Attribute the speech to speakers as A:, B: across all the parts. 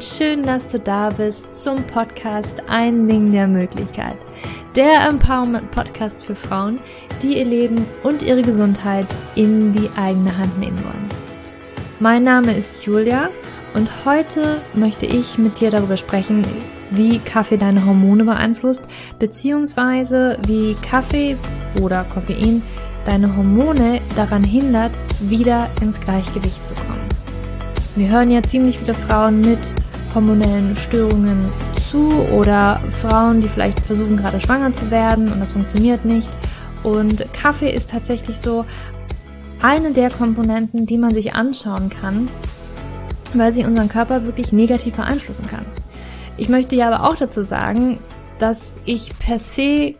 A: und schön, dass du da bist zum Podcast Ein Ding der Möglichkeit. Der Empowerment Podcast für Frauen, die ihr Leben und ihre Gesundheit in die eigene Hand nehmen wollen. Mein Name ist Julia und heute möchte ich mit dir darüber sprechen, wie Kaffee deine Hormone beeinflusst, beziehungsweise wie Kaffee oder Koffein deine Hormone daran hindert, wieder ins Gleichgewicht zu kommen. Wir hören ja ziemlich viele Frauen mit hormonellen Störungen zu oder Frauen, die vielleicht versuchen gerade schwanger zu werden und das funktioniert nicht. Und Kaffee ist tatsächlich so eine der Komponenten, die man sich anschauen kann, weil sie unseren Körper wirklich negativ beeinflussen kann. Ich möchte ja aber auch dazu sagen, dass ich per se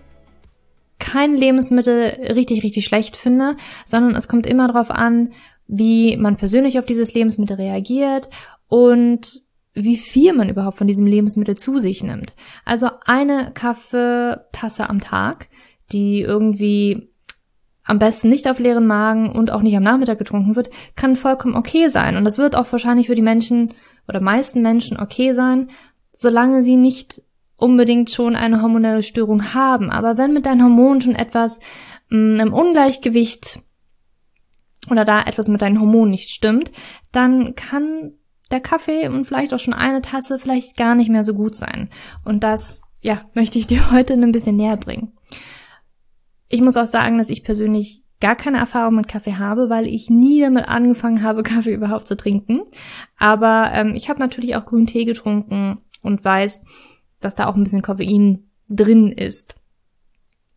A: kein Lebensmittel richtig, richtig schlecht finde, sondern es kommt immer darauf an, wie man persönlich auf dieses Lebensmittel reagiert und wie viel man überhaupt von diesem Lebensmittel zu sich nimmt. Also eine Kaffeetasse am Tag, die irgendwie am besten nicht auf leeren Magen und auch nicht am Nachmittag getrunken wird, kann vollkommen okay sein. Und das wird auch wahrscheinlich für die Menschen oder meisten Menschen okay sein, solange sie nicht unbedingt schon eine hormonelle Störung haben. Aber wenn mit deinen Hormonen schon etwas mh, mm, im Ungleichgewicht oder da etwas mit deinen Hormonen nicht stimmt, dann kann der Kaffee und vielleicht auch schon eine Tasse vielleicht gar nicht mehr so gut sein. Und das, ja, möchte ich dir heute ein bisschen näher bringen. Ich muss auch sagen, dass ich persönlich gar keine Erfahrung mit Kaffee habe, weil ich nie damit angefangen habe, Kaffee überhaupt zu trinken. Aber ähm, ich habe natürlich auch grünen Tee getrunken und weiß, dass da auch ein bisschen Koffein drin ist.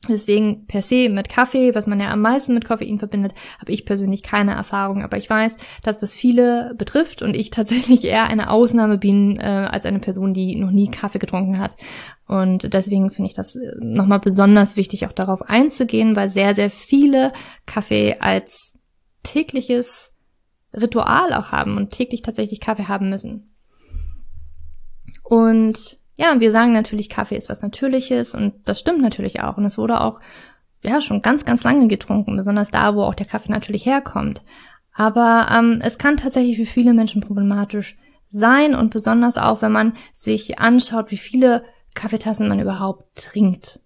A: Deswegen per se mit Kaffee, was man ja am meisten mit Koffein verbindet, habe ich persönlich keine Erfahrung. Aber ich weiß, dass das viele betrifft und ich tatsächlich eher eine Ausnahme bin äh, als eine Person, die noch nie Kaffee getrunken hat. Und deswegen finde ich das äh, nochmal besonders wichtig, auch darauf einzugehen, weil sehr, sehr viele Kaffee als tägliches Ritual auch haben und täglich tatsächlich Kaffee haben müssen. Und ja, wir sagen natürlich, Kaffee ist was Natürliches und das stimmt natürlich auch. Und es wurde auch, ja, schon ganz, ganz lange getrunken, besonders da, wo auch der Kaffee natürlich herkommt. Aber ähm, es kann tatsächlich für viele Menschen problematisch sein und besonders auch, wenn man sich anschaut, wie viele Kaffeetassen man überhaupt trinkt.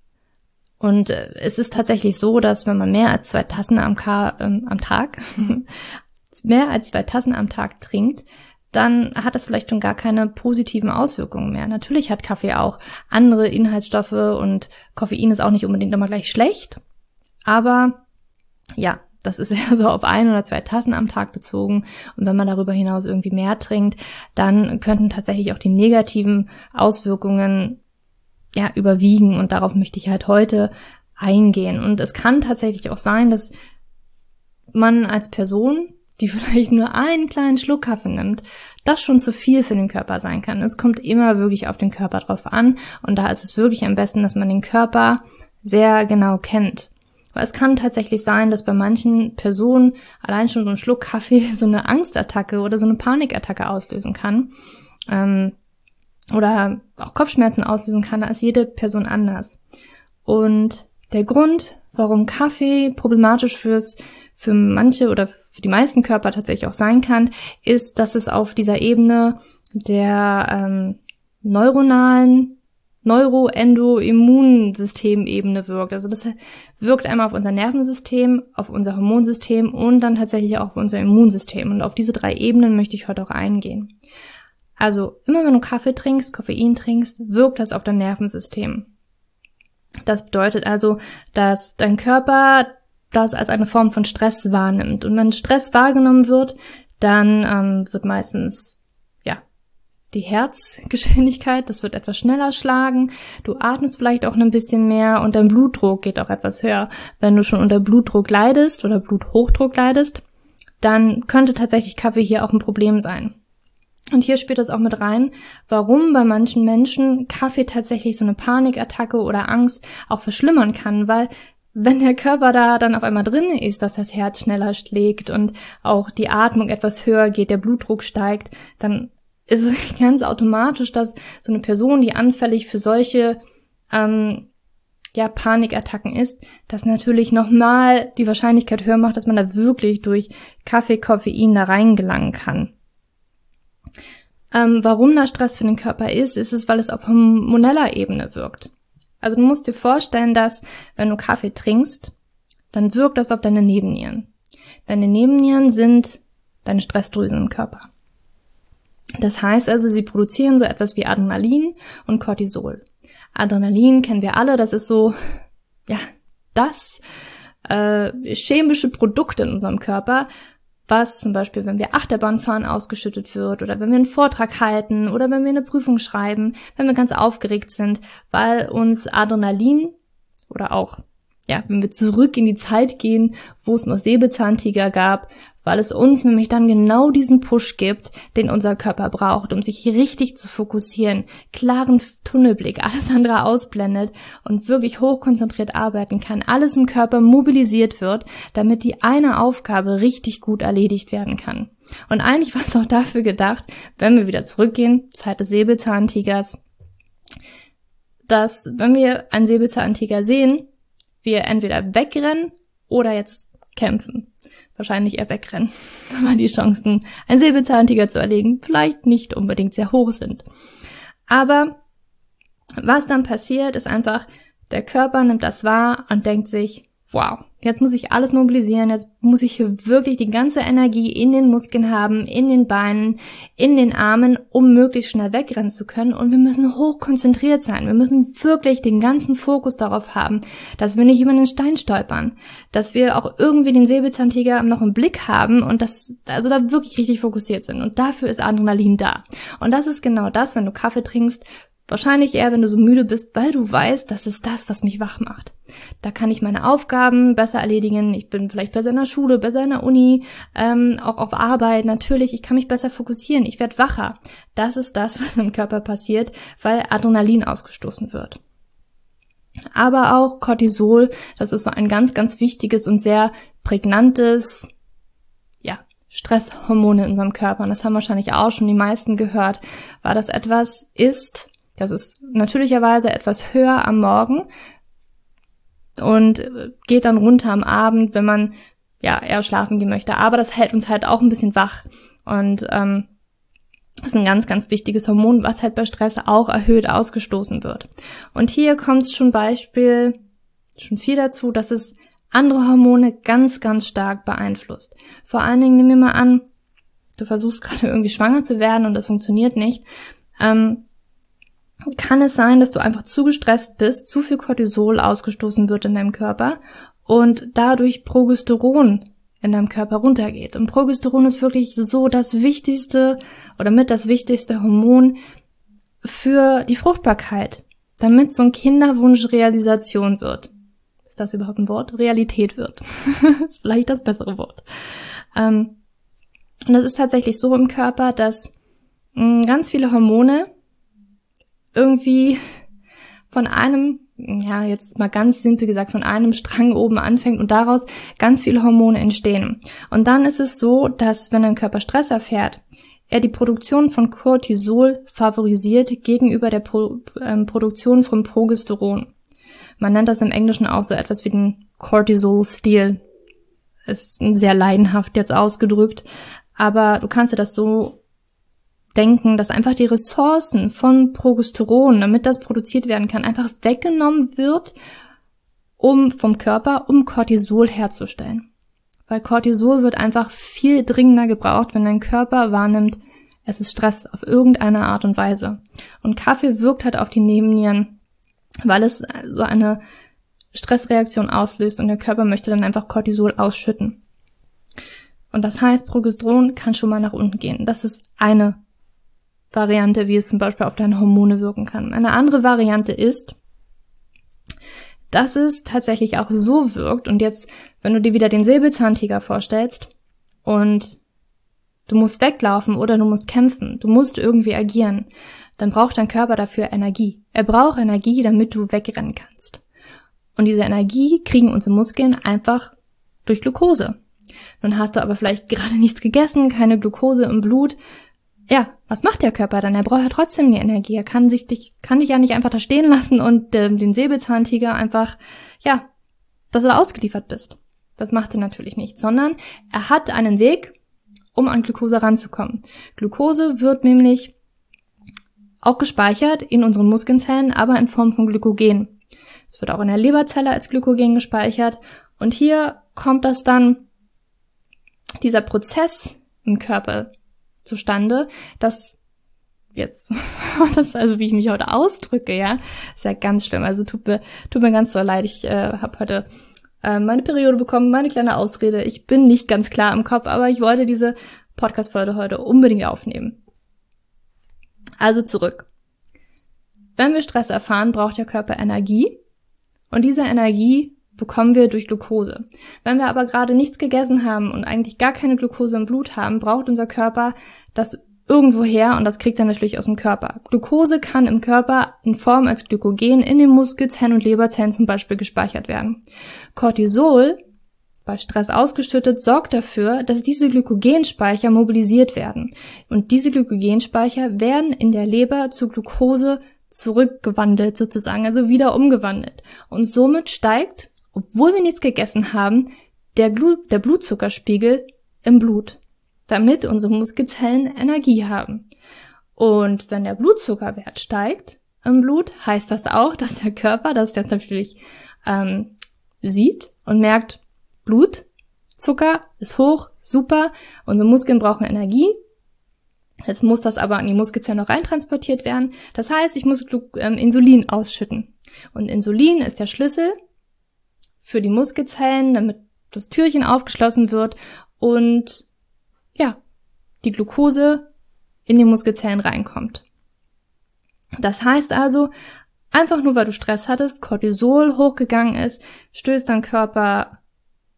A: Und äh, es ist tatsächlich so, dass wenn man mehr als zwei Tassen am, Ka ähm, am Tag, mehr als zwei Tassen am Tag trinkt, dann hat das vielleicht schon gar keine positiven Auswirkungen mehr. Natürlich hat Kaffee auch andere Inhaltsstoffe und Koffein ist auch nicht unbedingt immer gleich schlecht. Aber ja, das ist ja so auf ein oder zwei Tassen am Tag bezogen. Und wenn man darüber hinaus irgendwie mehr trinkt, dann könnten tatsächlich auch die negativen Auswirkungen ja überwiegen. Und darauf möchte ich halt heute eingehen. Und es kann tatsächlich auch sein, dass man als Person die vielleicht nur einen kleinen Schluck Kaffee nimmt, das schon zu viel für den Körper sein kann. Es kommt immer wirklich auf den Körper drauf an und da ist es wirklich am besten, dass man den Körper sehr genau kennt. Weil es kann tatsächlich sein, dass bei manchen Personen allein schon so ein Schluck Kaffee so eine Angstattacke oder so eine Panikattacke auslösen kann. Ähm, oder auch Kopfschmerzen auslösen kann, da ist jede Person anders. Und der Grund, warum Kaffee problematisch fürs für manche oder für die meisten Körper tatsächlich auch sein kann, ist, dass es auf dieser Ebene der ähm, neuronalen Neuroendoimmunsystemebene wirkt. Also das wirkt einmal auf unser Nervensystem, auf unser Hormonsystem und dann tatsächlich auch auf unser Immunsystem. Und auf diese drei Ebenen möchte ich heute auch eingehen. Also immer wenn du Kaffee trinkst, Koffein trinkst, wirkt das auf dein Nervensystem. Das bedeutet also, dass dein Körper das als eine Form von Stress wahrnimmt. Und wenn Stress wahrgenommen wird, dann ähm, wird meistens ja die Herzgeschwindigkeit, das wird etwas schneller schlagen. Du atmest vielleicht auch ein bisschen mehr und dein Blutdruck geht auch etwas höher. Wenn du schon unter Blutdruck leidest oder Bluthochdruck leidest, dann könnte tatsächlich Kaffee hier auch ein Problem sein. Und hier spielt das auch mit rein, warum bei manchen Menschen Kaffee tatsächlich so eine Panikattacke oder Angst auch verschlimmern kann, weil wenn der Körper da dann auf einmal drin ist, dass das Herz schneller schlägt und auch die Atmung etwas höher geht, der Blutdruck steigt, dann ist es ganz automatisch, dass so eine Person, die anfällig für solche ähm, ja, Panikattacken ist, das natürlich nochmal die Wahrscheinlichkeit höher macht, dass man da wirklich durch Kaffee, Koffein da reingelangen kann. Ähm, warum da Stress für den Körper ist, ist es, weil es auf hormoneller Ebene wirkt. Also du musst dir vorstellen, dass wenn du Kaffee trinkst, dann wirkt das auf deine Nebennieren. Deine Nebennieren sind deine Stressdrüsen im Körper. Das heißt also, sie produzieren so etwas wie Adrenalin und Cortisol. Adrenalin kennen wir alle, das ist so, ja, das äh, chemische Produkt in unserem Körper, was zum Beispiel, wenn wir Achterbahn fahren, ausgeschüttet wird oder wenn wir einen Vortrag halten oder wenn wir eine Prüfung schreiben, wenn wir ganz aufgeregt sind, weil uns Adrenalin oder auch, ja, wenn wir zurück in die Zeit gehen, wo es noch Säbelzahntiger gab, weil es uns nämlich dann genau diesen Push gibt, den unser Körper braucht, um sich richtig zu fokussieren, klaren Tunnelblick, alles andere ausblendet und wirklich hochkonzentriert arbeiten kann, alles im Körper mobilisiert wird, damit die eine Aufgabe richtig gut erledigt werden kann. Und eigentlich war es auch dafür gedacht, wenn wir wieder zurückgehen, Zeit des Säbelzahntigers, dass wenn wir einen Säbelzahntiger sehen, wir entweder wegrennen oder jetzt kämpfen wahrscheinlich eher wegrennen, weil die Chancen, einen Säbelzahntiger zu erlegen, vielleicht nicht unbedingt sehr hoch sind. Aber was dann passiert, ist einfach, der Körper nimmt das wahr und denkt sich, wow, Jetzt muss ich alles mobilisieren, jetzt muss ich hier wirklich die ganze Energie in den Muskeln haben, in den Beinen, in den Armen, um möglichst schnell wegrennen zu können. Und wir müssen hoch konzentriert sein. Wir müssen wirklich den ganzen Fokus darauf haben, dass wir nicht über den Stein stolpern, dass wir auch irgendwie den Säbelzahntiger noch im Blick haben und das, also da wirklich richtig fokussiert sind. Und dafür ist Adrenalin da. Und das ist genau das, wenn du Kaffee trinkst, Wahrscheinlich eher, wenn du so müde bist, weil du weißt, das ist das, was mich wach macht. Da kann ich meine Aufgaben besser erledigen. Ich bin vielleicht besser in der Schule, besser in der Uni, ähm, auch auf Arbeit. Natürlich, ich kann mich besser fokussieren. Ich werde wacher. Das ist das, was im Körper passiert, weil Adrenalin ausgestoßen wird. Aber auch Cortisol, das ist so ein ganz, ganz wichtiges und sehr prägnantes, Stresshormone in unserem Körper. Und das haben wahrscheinlich auch schon die meisten gehört, weil das etwas ist, das ist natürlicherweise etwas höher am Morgen und geht dann runter am Abend, wenn man ja eher schlafen gehen möchte. Aber das hält uns halt auch ein bisschen wach und ähm, das ist ein ganz, ganz wichtiges Hormon, was halt bei Stress auch erhöht ausgestoßen wird. Und hier kommt schon Beispiel schon viel dazu, dass es andere Hormone ganz, ganz stark beeinflusst. Vor allen Dingen nehmen wir mal an, du versuchst gerade irgendwie schwanger zu werden und das funktioniert nicht. Ähm, kann es sein, dass du einfach zu gestresst bist, zu viel Cortisol ausgestoßen wird in deinem Körper und dadurch Progesteron in deinem Körper runtergeht. Und Progesteron ist wirklich so das wichtigste oder mit das wichtigste Hormon für die Fruchtbarkeit, damit so ein Kinderwunsch Realisation wird. Ist das überhaupt ein Wort? Realität wird. ist vielleicht das bessere Wort. Ähm, und das ist tatsächlich so im Körper, dass mh, ganz viele Hormone irgendwie von einem, ja, jetzt mal ganz simpel gesagt, von einem Strang oben anfängt und daraus ganz viele Hormone entstehen. Und dann ist es so, dass wenn ein Körper Stress erfährt, er die Produktion von Cortisol favorisiert gegenüber der Pro ähm, Produktion von Progesteron. Man nennt das im Englischen auch so etwas wie den Cortisol-Stil. Ist sehr leidenhaft jetzt ausgedrückt, aber du kannst dir das so denken, dass einfach die Ressourcen von Progesteron, damit das produziert werden kann, einfach weggenommen wird, um vom Körper, um Cortisol herzustellen. Weil Cortisol wird einfach viel dringender gebraucht, wenn dein Körper wahrnimmt, es ist Stress auf irgendeine Art und Weise. Und Kaffee wirkt halt auf die Nebennieren, weil es so eine Stressreaktion auslöst und der Körper möchte dann einfach Cortisol ausschütten. Und das heißt, Progesteron kann schon mal nach unten gehen. Das ist eine Variante, wie es zum Beispiel auf deine Hormone wirken kann. Eine andere Variante ist, dass es tatsächlich auch so wirkt und jetzt, wenn du dir wieder den Säbelzahntiger vorstellst und du musst weglaufen oder du musst kämpfen, du musst irgendwie agieren, dann braucht dein Körper dafür Energie. Er braucht Energie, damit du wegrennen kannst. Und diese Energie kriegen unsere Muskeln einfach durch Glucose. Nun hast du aber vielleicht gerade nichts gegessen, keine Glucose im Blut, ja, was macht der Körper dann? Er braucht ja trotzdem die Energie. Er kann sich dich, kann dich ja nicht einfach da stehen lassen und ähm, den Säbelzahntiger einfach, ja, dass du da ausgeliefert bist. Das macht er natürlich nicht, sondern er hat einen Weg, um an Glucose ranzukommen. Glucose wird nämlich auch gespeichert in unseren Muskelzellen, aber in Form von Glykogen. Es wird auch in der Leberzelle als Glykogen gespeichert. Und hier kommt das dann, dieser Prozess im Körper zustande, dass jetzt, das also wie ich mich heute ausdrücke, ja, ist ja ganz schlimm. Also tut mir, tut mir ganz so leid. Ich äh, habe heute äh, meine Periode bekommen, meine kleine Ausrede. Ich bin nicht ganz klar im Kopf, aber ich wollte diese Podcast-Folge heute unbedingt aufnehmen. Also zurück. Wenn wir Stress erfahren, braucht der Körper Energie und diese Energie bekommen wir durch Glucose. Wenn wir aber gerade nichts gegessen haben und eigentlich gar keine Glucose im Blut haben, braucht unser Körper das irgendwo her und das kriegt er natürlich aus dem Körper. Glucose kann im Körper in Form als Glykogen in den Muskelzellen und Leberzellen zum Beispiel gespeichert werden. Cortisol, bei Stress ausgeschüttet, sorgt dafür, dass diese Glykogenspeicher mobilisiert werden. Und diese Glykogenspeicher werden in der Leber zu Glucose zurückgewandelt sozusagen, also wieder umgewandelt. Und somit steigt, obwohl wir nichts gegessen haben, der, Blut, der Blutzuckerspiegel im Blut damit unsere Muskelzellen Energie haben. Und wenn der Blutzuckerwert steigt im Blut, heißt das auch, dass der Körper das jetzt natürlich ähm, sieht und merkt, Blutzucker ist hoch, super, unsere Muskeln brauchen Energie. Jetzt muss das aber an die Muskelzellen noch reintransportiert werden. Das heißt, ich muss ähm, Insulin ausschütten. Und Insulin ist der Schlüssel für die Muskelzellen, damit das Türchen aufgeschlossen wird und ja, die Glucose in die Muskelzellen reinkommt. Das heißt also, einfach nur weil du Stress hattest, Cortisol hochgegangen ist, stößt dein Körper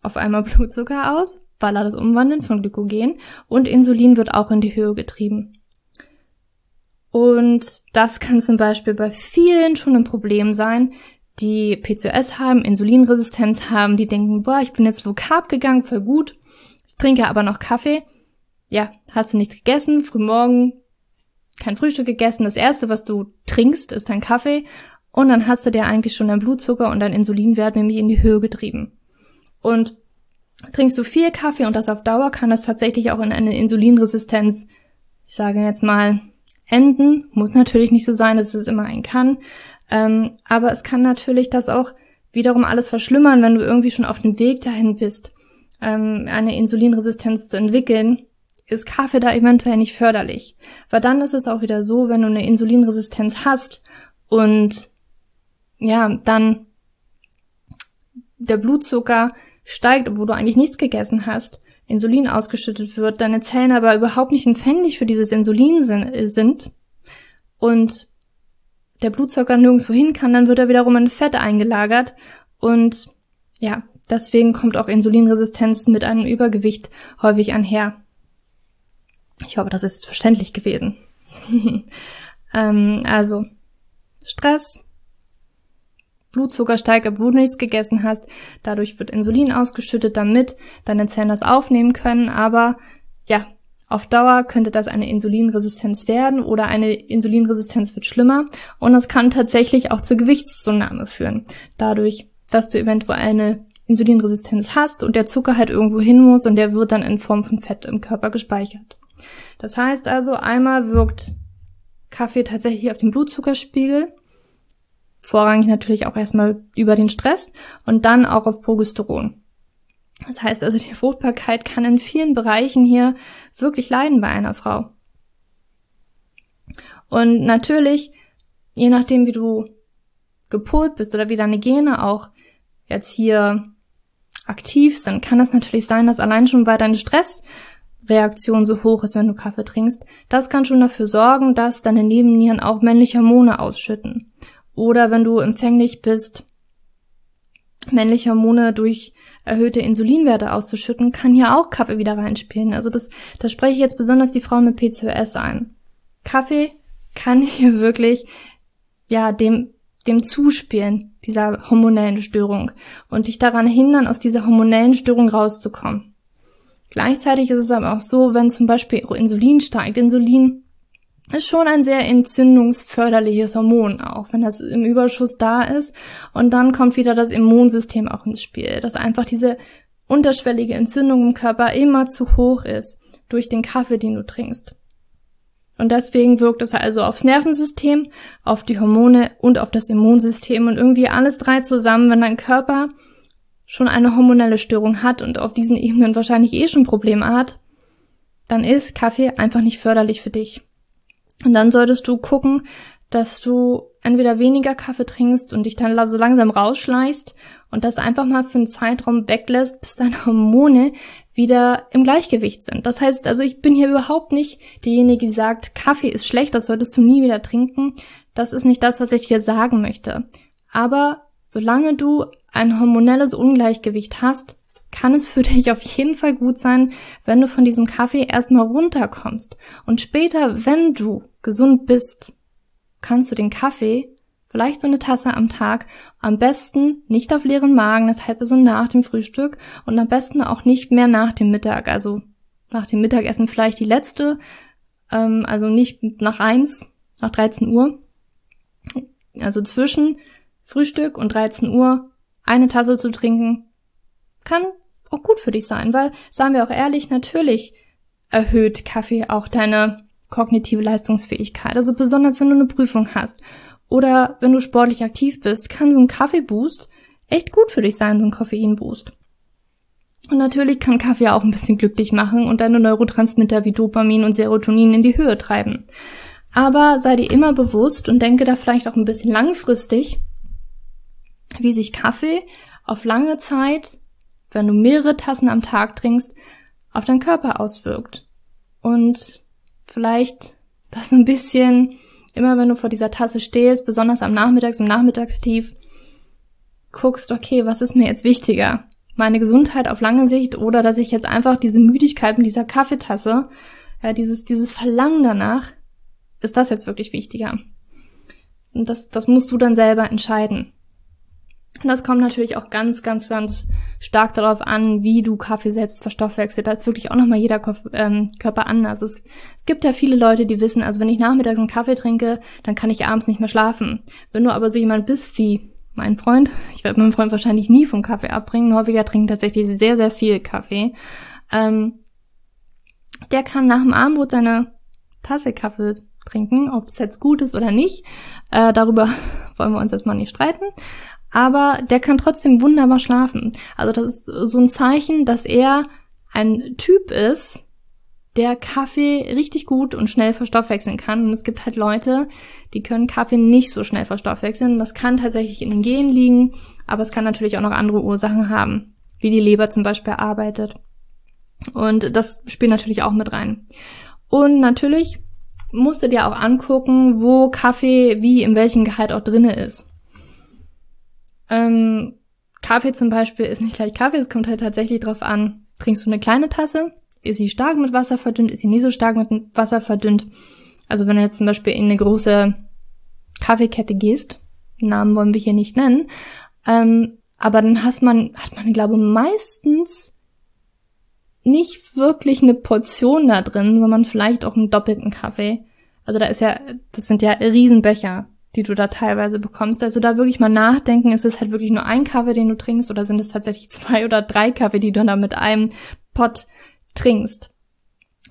A: auf einmal Blutzucker aus, weil er das umwandelt von Glykogen und Insulin wird auch in die Höhe getrieben. Und das kann zum Beispiel bei vielen schon ein Problem sein, die PCOS haben, Insulinresistenz haben, die denken, boah, ich bin jetzt low carb gegangen, voll gut, ich trinke aber noch Kaffee ja, hast du nichts gegessen, frühmorgen kein Frühstück gegessen, das erste, was du trinkst, ist dein Kaffee und dann hast du dir eigentlich schon dein Blutzucker und dein Insulinwert nämlich in die Höhe getrieben. Und trinkst du viel Kaffee und das auf Dauer, kann das tatsächlich auch in eine Insulinresistenz, ich sage jetzt mal, enden. Muss natürlich nicht so sein, dass es immer ein kann. Ähm, aber es kann natürlich das auch wiederum alles verschlimmern, wenn du irgendwie schon auf dem Weg dahin bist, ähm, eine Insulinresistenz zu entwickeln ist Kaffee da eventuell nicht förderlich. Weil dann ist es auch wieder so, wenn du eine Insulinresistenz hast und ja, dann der Blutzucker steigt, obwohl du eigentlich nichts gegessen hast, Insulin ausgeschüttet wird, deine Zellen aber überhaupt nicht empfänglich für dieses Insulin sind und der Blutzucker nirgendwo hin kann, dann wird er wiederum in Fett eingelagert und ja, deswegen kommt auch Insulinresistenz mit einem Übergewicht häufig einher. Ich hoffe, das ist verständlich gewesen. ähm, also, Stress, Blutzucker steigt, obwohl du nichts gegessen hast. Dadurch wird Insulin ausgeschüttet, damit deine Zellen das aufnehmen können. Aber ja, auf Dauer könnte das eine Insulinresistenz werden oder eine Insulinresistenz wird schlimmer. Und das kann tatsächlich auch zur Gewichtszunahme führen. Dadurch, dass du eventuell eine Insulinresistenz hast und der Zucker halt irgendwo hin muss und der wird dann in Form von Fett im Körper gespeichert. Das heißt also, einmal wirkt Kaffee tatsächlich auf den Blutzuckerspiegel, vorrangig natürlich auch erstmal über den Stress und dann auch auf Progesteron. Das heißt also, die Fruchtbarkeit kann in vielen Bereichen hier wirklich leiden bei einer Frau. Und natürlich, je nachdem, wie du gepolt bist oder wie deine Gene auch jetzt hier aktiv sind, kann es natürlich sein, dass allein schon bei deinem Stress Reaktion so hoch ist, wenn du Kaffee trinkst, das kann schon dafür sorgen, dass deine Nebennieren auch männliche Hormone ausschütten. Oder wenn du empfänglich bist, männliche Hormone durch erhöhte Insulinwerte auszuschütten, kann hier auch Kaffee wieder reinspielen. Also das, das spreche ich jetzt besonders die Frauen mit PCOS ein. Kaffee kann hier wirklich, ja, dem, dem zuspielen, dieser hormonellen Störung und dich daran hindern, aus dieser hormonellen Störung rauszukommen. Gleichzeitig ist es aber auch so, wenn zum Beispiel Insulin steigt, Insulin ist schon ein sehr entzündungsförderliches Hormon, auch wenn das im Überschuss da ist. Und dann kommt wieder das Immunsystem auch ins Spiel, dass einfach diese unterschwellige Entzündung im Körper immer zu hoch ist durch den Kaffee, den du trinkst. Und deswegen wirkt es also aufs Nervensystem, auf die Hormone und auf das Immunsystem und irgendwie alles drei zusammen, wenn dein Körper schon eine hormonelle Störung hat und auf diesen Ebenen wahrscheinlich eh schon Probleme hat, dann ist Kaffee einfach nicht förderlich für dich. Und dann solltest du gucken, dass du entweder weniger Kaffee trinkst und dich dann so langsam rausschleichst und das einfach mal für einen Zeitraum weglässt, bis deine Hormone wieder im Gleichgewicht sind. Das heißt, also ich bin hier überhaupt nicht diejenige, die sagt, Kaffee ist schlecht, das solltest du nie wieder trinken. Das ist nicht das, was ich dir sagen möchte. Aber solange du ein hormonelles Ungleichgewicht hast, kann es für dich auf jeden Fall gut sein, wenn du von diesem Kaffee erstmal runterkommst. Und später, wenn du gesund bist, kannst du den Kaffee, vielleicht so eine Tasse am Tag, am besten nicht auf leeren Magen, das heißt also nach dem Frühstück und am besten auch nicht mehr nach dem Mittag, also nach dem Mittagessen vielleicht die letzte, ähm, also nicht nach eins, nach 13 Uhr, also zwischen Frühstück und 13 Uhr eine Tasse zu trinken, kann auch gut für dich sein, weil, sagen wir auch ehrlich, natürlich erhöht Kaffee auch deine kognitive Leistungsfähigkeit. Also besonders wenn du eine Prüfung hast oder wenn du sportlich aktiv bist, kann so ein Kaffeeboost echt gut für dich sein, so ein Koffeinboost. Und natürlich kann Kaffee auch ein bisschen glücklich machen und deine Neurotransmitter wie Dopamin und Serotonin in die Höhe treiben. Aber sei dir immer bewusst und denke da vielleicht auch ein bisschen langfristig, wie sich Kaffee auf lange Zeit, wenn du mehrere Tassen am Tag trinkst, auf deinen Körper auswirkt. Und vielleicht das ein bisschen, immer wenn du vor dieser Tasse stehst, besonders am Nachmittags, im Nachmittagstief, guckst, okay, was ist mir jetzt wichtiger? Meine Gesundheit auf lange Sicht oder dass ich jetzt einfach diese Müdigkeit mit dieser Kaffeetasse, ja, dieses, dieses Verlangen danach, ist das jetzt wirklich wichtiger? Und das, das musst du dann selber entscheiden. Und das kommt natürlich auch ganz, ganz, ganz stark darauf an, wie du Kaffee selbst verstoffwechselst. Da ist wirklich auch nochmal jeder ähm, Körper anders. Es, es gibt ja viele Leute, die wissen, also wenn ich nachmittags einen Kaffee trinke, dann kann ich abends nicht mehr schlafen. Wenn du aber so jemand bist wie mein Freund, ich werde meinen Freund wahrscheinlich nie vom Kaffee abbringen, Norweger trinken tatsächlich sehr, sehr viel Kaffee, ähm, der kann nach dem Abendbrot seine Tasse Kaffee trinken, ob es jetzt gut ist oder nicht. Äh, darüber wollen wir uns jetzt mal nicht streiten aber der kann trotzdem wunderbar schlafen. Also das ist so ein Zeichen, dass er ein Typ ist, der Kaffee richtig gut und schnell verstoffwechseln kann. Und es gibt halt Leute, die können Kaffee nicht so schnell verstoffwechseln. Das kann tatsächlich in den Genen liegen, aber es kann natürlich auch noch andere Ursachen haben, wie die Leber zum Beispiel arbeitet. Und das spielt natürlich auch mit rein. Und natürlich musst du dir auch angucken, wo Kaffee wie in welchem Gehalt auch drinne ist. Ähm, Kaffee zum Beispiel ist nicht gleich Kaffee, es kommt halt tatsächlich drauf an, trinkst du eine kleine Tasse, ist sie stark mit Wasser verdünnt, ist sie nie so stark mit Wasser verdünnt. Also wenn du jetzt zum Beispiel in eine große Kaffeekette gehst, Namen wollen wir hier nicht nennen, ähm, aber dann hat man, hat man, glaube meistens nicht wirklich eine Portion da drin, sondern vielleicht auch einen doppelten Kaffee. Also da ist ja, das sind ja Riesenbecher die du da teilweise bekommst. Also da wirklich mal nachdenken, ist es halt wirklich nur ein Kaffee, den du trinkst, oder sind es tatsächlich zwei oder drei Kaffee, die du da mit einem Pot trinkst.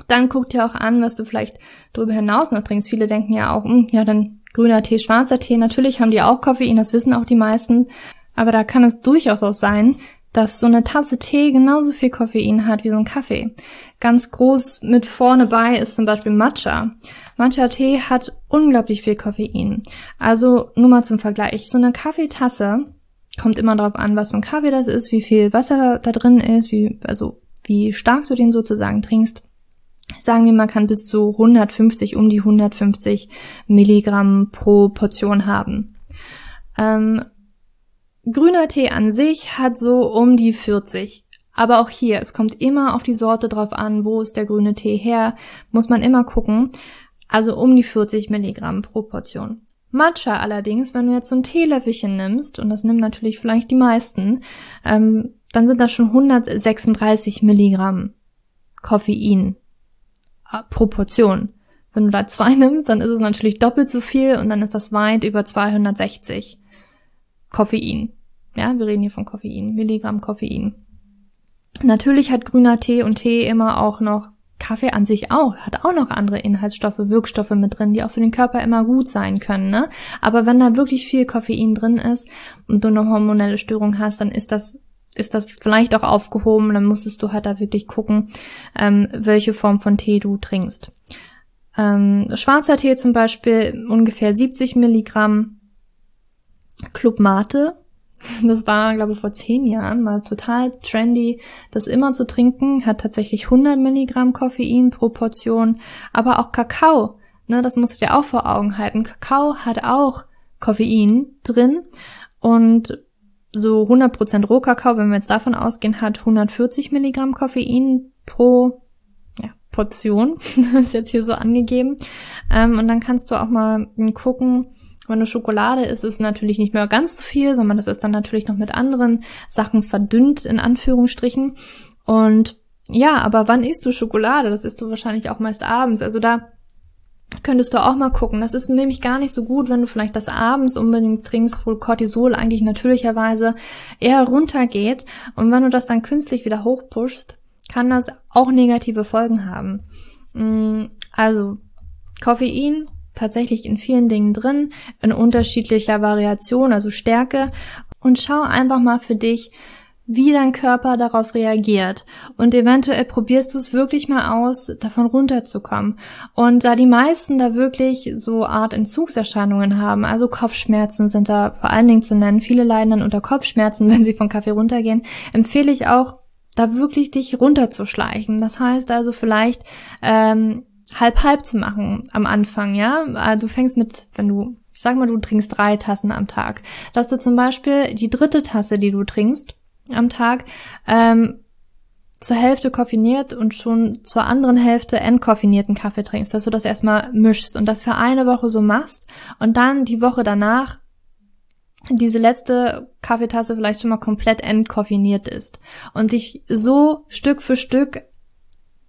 A: Dann guck dir auch an, was du vielleicht darüber hinaus noch trinkst. Viele denken ja auch, hm, ja, dann grüner Tee, schwarzer Tee. Natürlich haben die auch Koffein, das wissen auch die meisten. Aber da kann es durchaus auch sein, dass so eine Tasse Tee genauso viel Koffein hat wie so ein Kaffee. Ganz groß mit vorne bei ist zum Beispiel Matcha. Matcha-Tee hat unglaublich viel Koffein. Also nur mal zum Vergleich. So eine Kaffeetasse kommt immer darauf an, was für ein Kaffee das ist, wie viel Wasser da drin ist, wie, also wie stark du den sozusagen trinkst. Sagen wir mal, kann bis zu 150, um die 150 Milligramm pro Portion haben. Ähm, grüner Tee an sich hat so um die 40. Aber auch hier, es kommt immer auf die Sorte drauf an, wo ist der grüne Tee her, muss man immer gucken also um die 40 Milligramm pro Portion. Matcha allerdings, wenn du jetzt so ein Teelöffelchen nimmst, und das nimmt natürlich vielleicht die meisten, ähm, dann sind das schon 136 Milligramm Koffein äh, pro Portion. Wenn du da zwei nimmst, dann ist es natürlich doppelt so viel und dann ist das weit über 260 Koffein. Ja, wir reden hier von Koffein, Milligramm Koffein. Natürlich hat grüner Tee und Tee immer auch noch Kaffee an sich auch, hat auch noch andere Inhaltsstoffe, Wirkstoffe mit drin, die auch für den Körper immer gut sein können. Ne? Aber wenn da wirklich viel Koffein drin ist und du eine hormonelle Störung hast, dann ist das ist das vielleicht auch aufgehoben, dann musstest du halt da wirklich gucken, ähm, welche Form von Tee du trinkst. Ähm, schwarzer Tee zum Beispiel ungefähr 70 Milligramm. Club Mate, das war, glaube ich, vor zehn Jahren mal total trendy, das immer zu trinken, hat tatsächlich 100 Milligramm Koffein pro Portion, aber auch Kakao, ne, das musst du dir auch vor Augen halten. Kakao hat auch Koffein drin und so 100% Rohkakao, wenn wir jetzt davon ausgehen, hat 140 Milligramm Koffein pro ja, Portion. das ist jetzt hier so angegeben. Ähm, und dann kannst du auch mal gucken, wenn du Schokolade isst, ist es natürlich nicht mehr ganz so viel, sondern das ist dann natürlich noch mit anderen Sachen verdünnt, in Anführungsstrichen. Und ja, aber wann isst du Schokolade? Das isst du wahrscheinlich auch meist abends. Also da könntest du auch mal gucken. Das ist nämlich gar nicht so gut, wenn du vielleicht das abends unbedingt trinkst, wo Cortisol eigentlich natürlicherweise eher runtergeht. Und wenn du das dann künstlich wieder hochpushst, kann das auch negative Folgen haben. Mm, also Koffein tatsächlich in vielen Dingen drin, in unterschiedlicher Variation, also Stärke. Und schau einfach mal für dich, wie dein Körper darauf reagiert. Und eventuell probierst du es wirklich mal aus, davon runterzukommen. Und da die meisten da wirklich so Art Entzugserscheinungen haben, also Kopfschmerzen sind da vor allen Dingen zu nennen, viele leiden dann unter Kopfschmerzen, wenn sie von Kaffee runtergehen, empfehle ich auch, da wirklich dich runterzuschleichen. Das heißt also vielleicht ähm, halb halb zu machen am Anfang, ja. Also du fängst mit, wenn du, ich sag mal, du trinkst drei Tassen am Tag, dass du zum Beispiel die dritte Tasse, die du trinkst am Tag, ähm, zur Hälfte koffiniert und schon zur anderen Hälfte entkoffinierten Kaffee trinkst, dass du das erstmal mischst und das für eine Woche so machst und dann die Woche danach diese letzte Kaffeetasse vielleicht schon mal komplett entkoffiniert ist und dich so Stück für Stück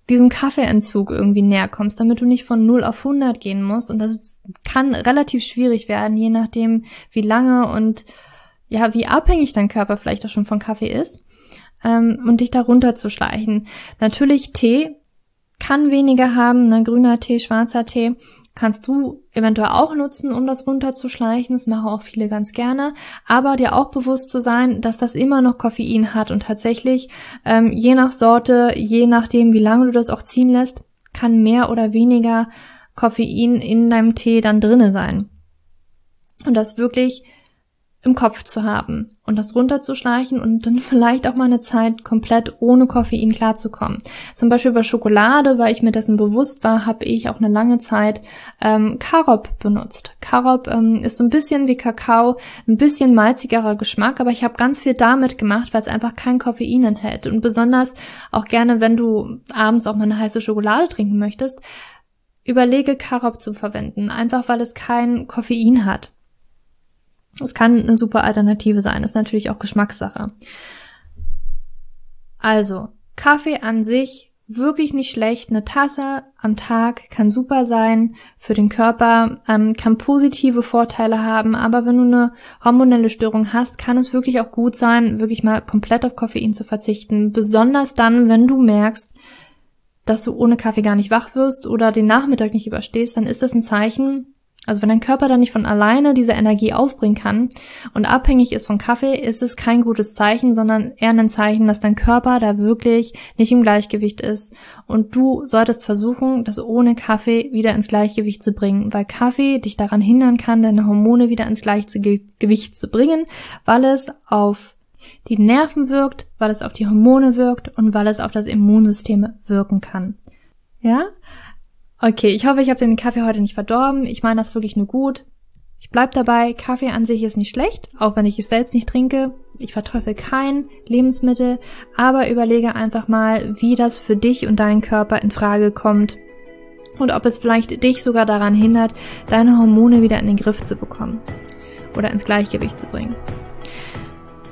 A: diesem Kaffeeentzug irgendwie näher kommst, damit du nicht von 0 auf 100 gehen musst. Und das kann relativ schwierig werden, je nachdem, wie lange und ja, wie abhängig dein Körper vielleicht auch schon von Kaffee ist. Ähm, und dich da runterzuschleichen. Natürlich Tee kann weniger haben, ne, grüner Tee, schwarzer Tee kannst du eventuell auch nutzen, um das runterzuschleichen. Das machen auch viele ganz gerne. Aber dir auch bewusst zu sein, dass das immer noch Koffein hat und tatsächlich ähm, je nach Sorte, je nachdem, wie lange du das auch ziehen lässt, kann mehr oder weniger Koffein in deinem Tee dann drinne sein. Und das wirklich im Kopf zu haben und das runterzuschleichen und dann vielleicht auch mal eine Zeit komplett ohne Koffein klarzukommen. Zum Beispiel bei Schokolade, weil ich mir dessen bewusst war, habe ich auch eine lange Zeit ähm, Karob benutzt. Karob ähm, ist so ein bisschen wie Kakao, ein bisschen malzigerer Geschmack, aber ich habe ganz viel damit gemacht, weil es einfach kein Koffein enthält. Und besonders auch gerne, wenn du abends auch mal eine heiße Schokolade trinken möchtest, überlege Karob zu verwenden, einfach weil es kein Koffein hat. Es kann eine super Alternative sein, ist natürlich auch Geschmackssache. Also, Kaffee an sich wirklich nicht schlecht. Eine Tasse am Tag kann super sein für den Körper, ähm, kann positive Vorteile haben, aber wenn du eine hormonelle Störung hast, kann es wirklich auch gut sein, wirklich mal komplett auf Koffein zu verzichten. Besonders dann, wenn du merkst, dass du ohne Kaffee gar nicht wach wirst oder den Nachmittag nicht überstehst, dann ist das ein Zeichen, also wenn dein Körper dann nicht von alleine diese Energie aufbringen kann und abhängig ist von Kaffee, ist es kein gutes Zeichen, sondern eher ein Zeichen, dass dein Körper da wirklich nicht im Gleichgewicht ist. Und du solltest versuchen, das ohne Kaffee wieder ins Gleichgewicht zu bringen, weil Kaffee dich daran hindern kann, deine Hormone wieder ins Gleichgewicht zu bringen, weil es auf die Nerven wirkt, weil es auf die Hormone wirkt und weil es auf das Immunsystem wirken kann. Ja? Okay, ich hoffe, ich habe den Kaffee heute nicht verdorben. Ich meine das wirklich nur gut. Ich bleib dabei, Kaffee an sich ist nicht schlecht, auch wenn ich es selbst nicht trinke. Ich verteufel kein Lebensmittel, aber überlege einfach mal, wie das für dich und deinen Körper in Frage kommt und ob es vielleicht dich sogar daran hindert, deine Hormone wieder in den Griff zu bekommen oder ins Gleichgewicht zu bringen.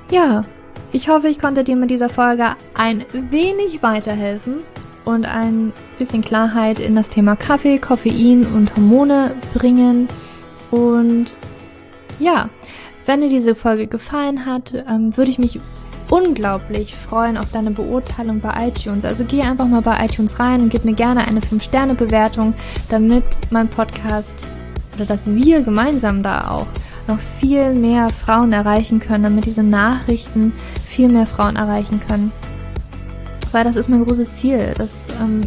A: Ja, ich hoffe, ich konnte dir mit dieser Folge ein wenig weiterhelfen und ein bisschen Klarheit in das Thema Kaffee, Koffein und Hormone bringen. Und ja, wenn dir diese Folge gefallen hat, ähm, würde ich mich unglaublich freuen auf deine Beurteilung bei iTunes. Also geh einfach mal bei iTunes rein und gib mir gerne eine 5-Sterne-Bewertung, damit mein Podcast oder dass wir gemeinsam da auch noch viel mehr Frauen erreichen können, damit diese Nachrichten viel mehr Frauen erreichen können. Weil das ist mein großes Ziel, dass ähm,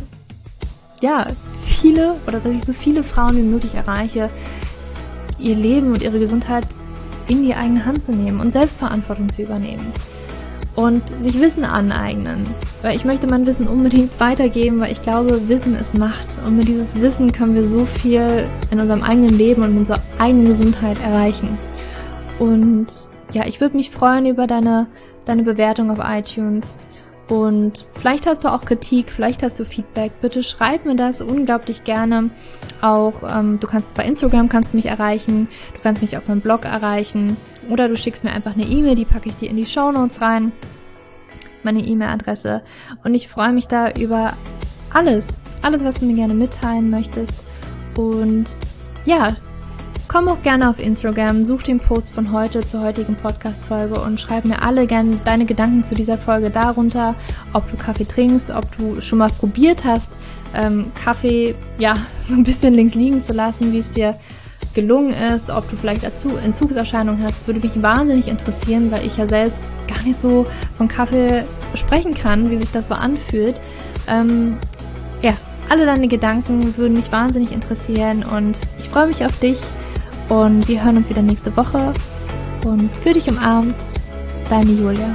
A: ja viele oder dass ich so viele Frauen wie möglich erreiche, ihr Leben und ihre Gesundheit in die eigene Hand zu nehmen und Selbstverantwortung zu übernehmen und sich Wissen aneignen. Weil ich möchte mein Wissen unbedingt weitergeben, weil ich glaube, Wissen ist Macht. Und mit dieses Wissen können wir so viel in unserem eigenen Leben und in unserer eigenen Gesundheit erreichen. Und ja, ich würde mich freuen über deine, deine Bewertung auf iTunes. Und vielleicht hast du auch Kritik, vielleicht hast du Feedback. Bitte schreib mir das unglaublich gerne. Auch ähm, du kannst bei Instagram kannst du mich erreichen, du kannst mich auf meinem Blog erreichen oder du schickst mir einfach eine E-Mail, die packe ich dir in die Show Notes rein. Meine E-Mail-Adresse. Und ich freue mich da über alles, alles, was du mir gerne mitteilen möchtest. Und ja, Komm auch gerne auf Instagram, such den Post von heute zur heutigen Podcast-Folge und schreib mir alle gerne deine Gedanken zu dieser Folge darunter, ob du Kaffee trinkst, ob du schon mal probiert hast, ähm, Kaffee, ja, so ein bisschen links liegen zu lassen, wie es dir gelungen ist, ob du vielleicht Entzugserscheinungen hast, das würde mich wahnsinnig interessieren, weil ich ja selbst gar nicht so von Kaffee sprechen kann, wie sich das so anfühlt. Ähm, ja, alle deine Gedanken würden mich wahnsinnig interessieren und ich freue mich auf dich. Und wir hören uns wieder nächste Woche. Und für dich umarmt, deine Julia.